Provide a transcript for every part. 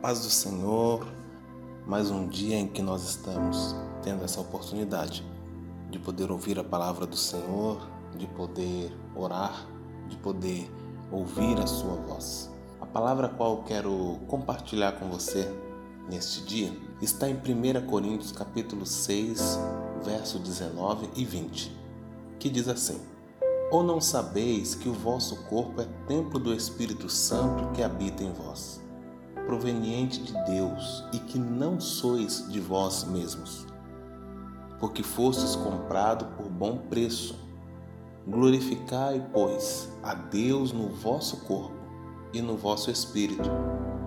paz do Senhor, mais um dia em que nós estamos tendo essa oportunidade de poder ouvir a palavra do Senhor, de poder orar, de poder ouvir a sua voz. A palavra a qual quero compartilhar com você neste dia está em 1 Coríntios capítulo 6, verso 19 e 20, que diz assim: Ou não sabeis que o vosso corpo é templo do Espírito Santo que habita em vós? Proveniente de Deus e que não sois de vós mesmos, porque fostes comprado por bom preço. Glorificai, pois, a Deus no vosso corpo e no vosso espírito,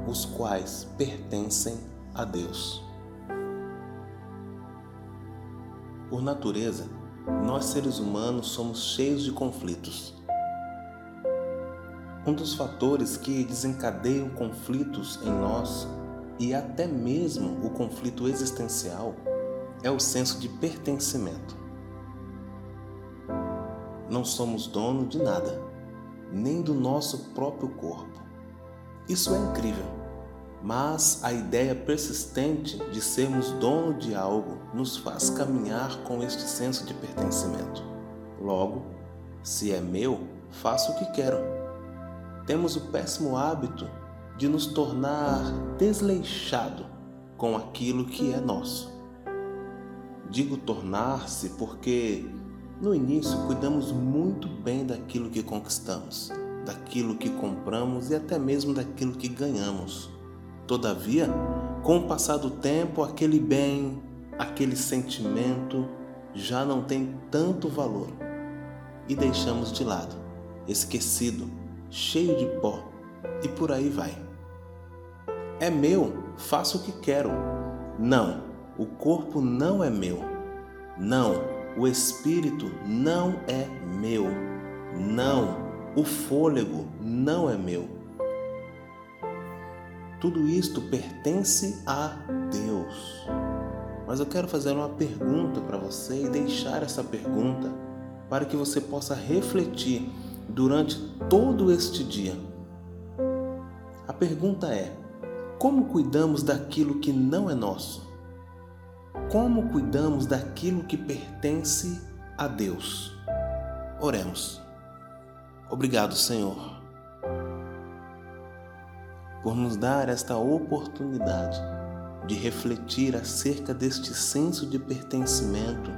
os quais pertencem a Deus. Por natureza, nós seres humanos somos cheios de conflitos um dos fatores que desencadeiam conflitos em nós e até mesmo o conflito existencial é o senso de pertencimento. Não somos dono de nada, nem do nosso próprio corpo. Isso é incrível, mas a ideia persistente de sermos dono de algo nos faz caminhar com este senso de pertencimento. Logo, se é meu, faço o que quero temos o péssimo hábito de nos tornar desleixado com aquilo que é nosso. Digo tornar-se porque no início cuidamos muito bem daquilo que conquistamos, daquilo que compramos e até mesmo daquilo que ganhamos. Todavia, com o passar do tempo, aquele bem, aquele sentimento já não tem tanto valor e deixamos de lado, esquecido cheio de pó, e por aí vai. É meu, faço o que quero. Não, o corpo não é meu. Não, o espírito não é meu. Não, o fôlego não é meu. Tudo isto pertence a Deus. Mas eu quero fazer uma pergunta para você e deixar essa pergunta para que você possa refletir durante todo este dia. A pergunta é: como cuidamos daquilo que não é nosso? Como cuidamos daquilo que pertence a Deus? Oremos. Obrigado, Senhor, por nos dar esta oportunidade de refletir acerca deste senso de pertencimento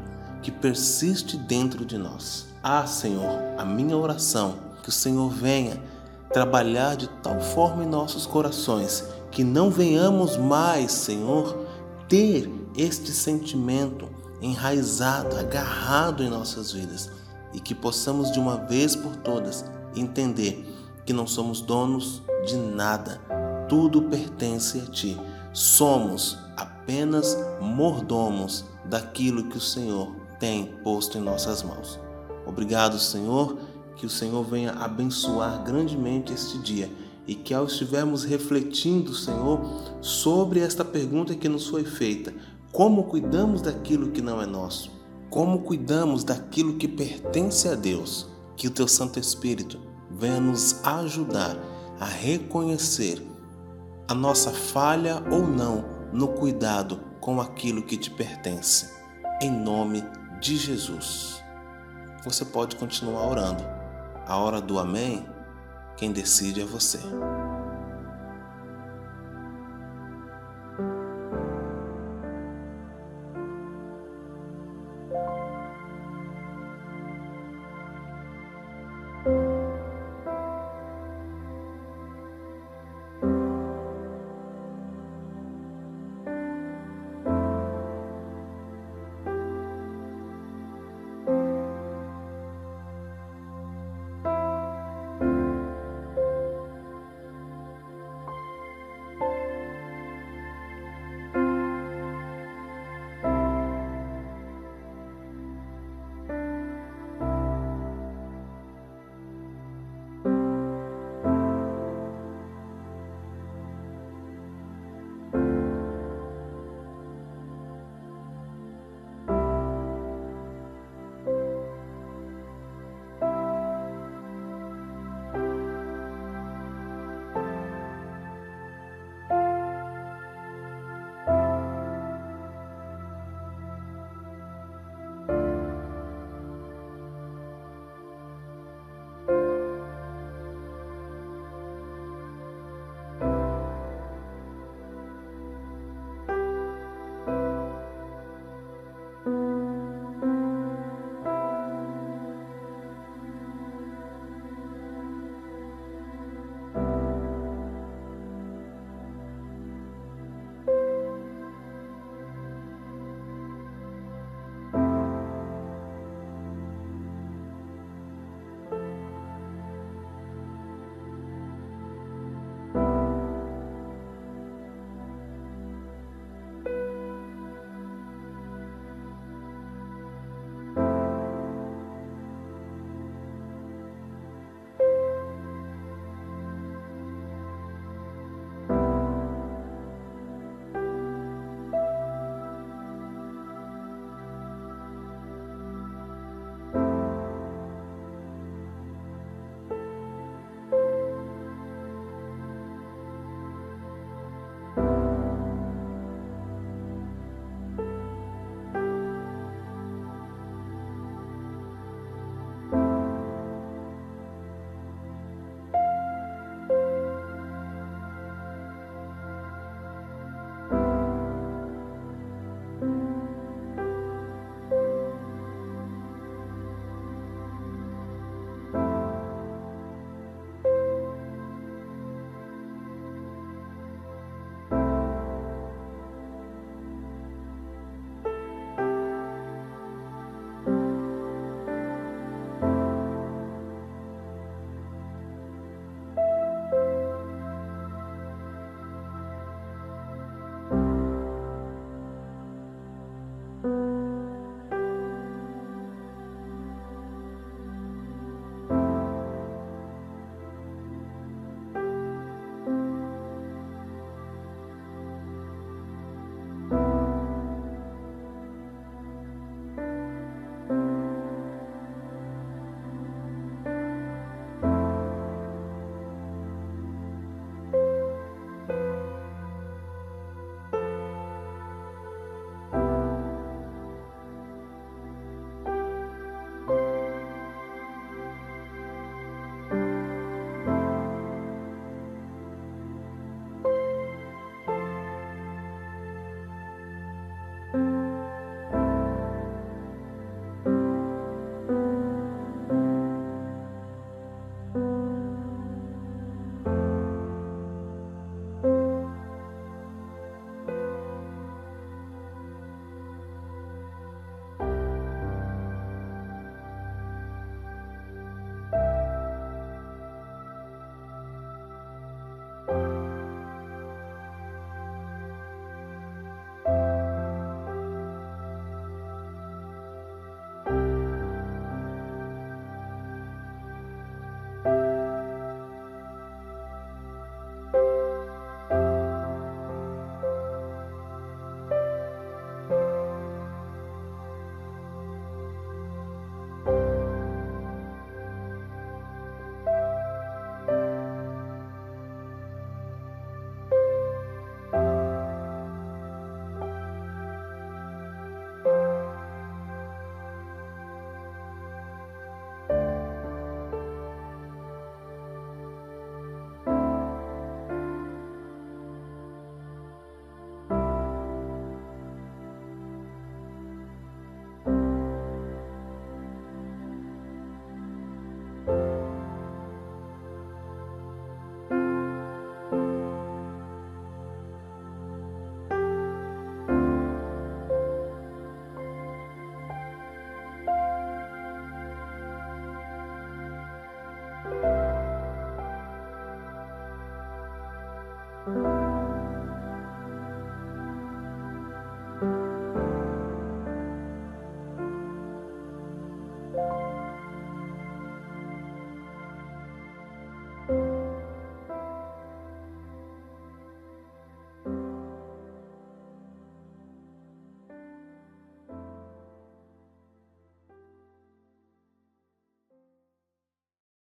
que persiste dentro de nós. Ah, Senhor, a minha oração que o Senhor venha trabalhar de tal forma em nossos corações que não venhamos mais, Senhor, ter este sentimento enraizado, agarrado em nossas vidas e que possamos de uma vez por todas entender que não somos donos de nada, tudo pertence a Ti. Somos apenas mordomos daquilo que o Senhor tem posto em nossas mãos. Obrigado, Senhor, que o Senhor venha abençoar grandemente este dia e que ao estivermos refletindo, Senhor, sobre esta pergunta que nos foi feita, como cuidamos daquilo que não é nosso? Como cuidamos daquilo que pertence a Deus? Que o teu Santo Espírito venha nos ajudar a reconhecer a nossa falha ou não no cuidado com aquilo que te pertence. Em nome de de Jesus. Você pode continuar orando. A hora do Amém, quem decide é você.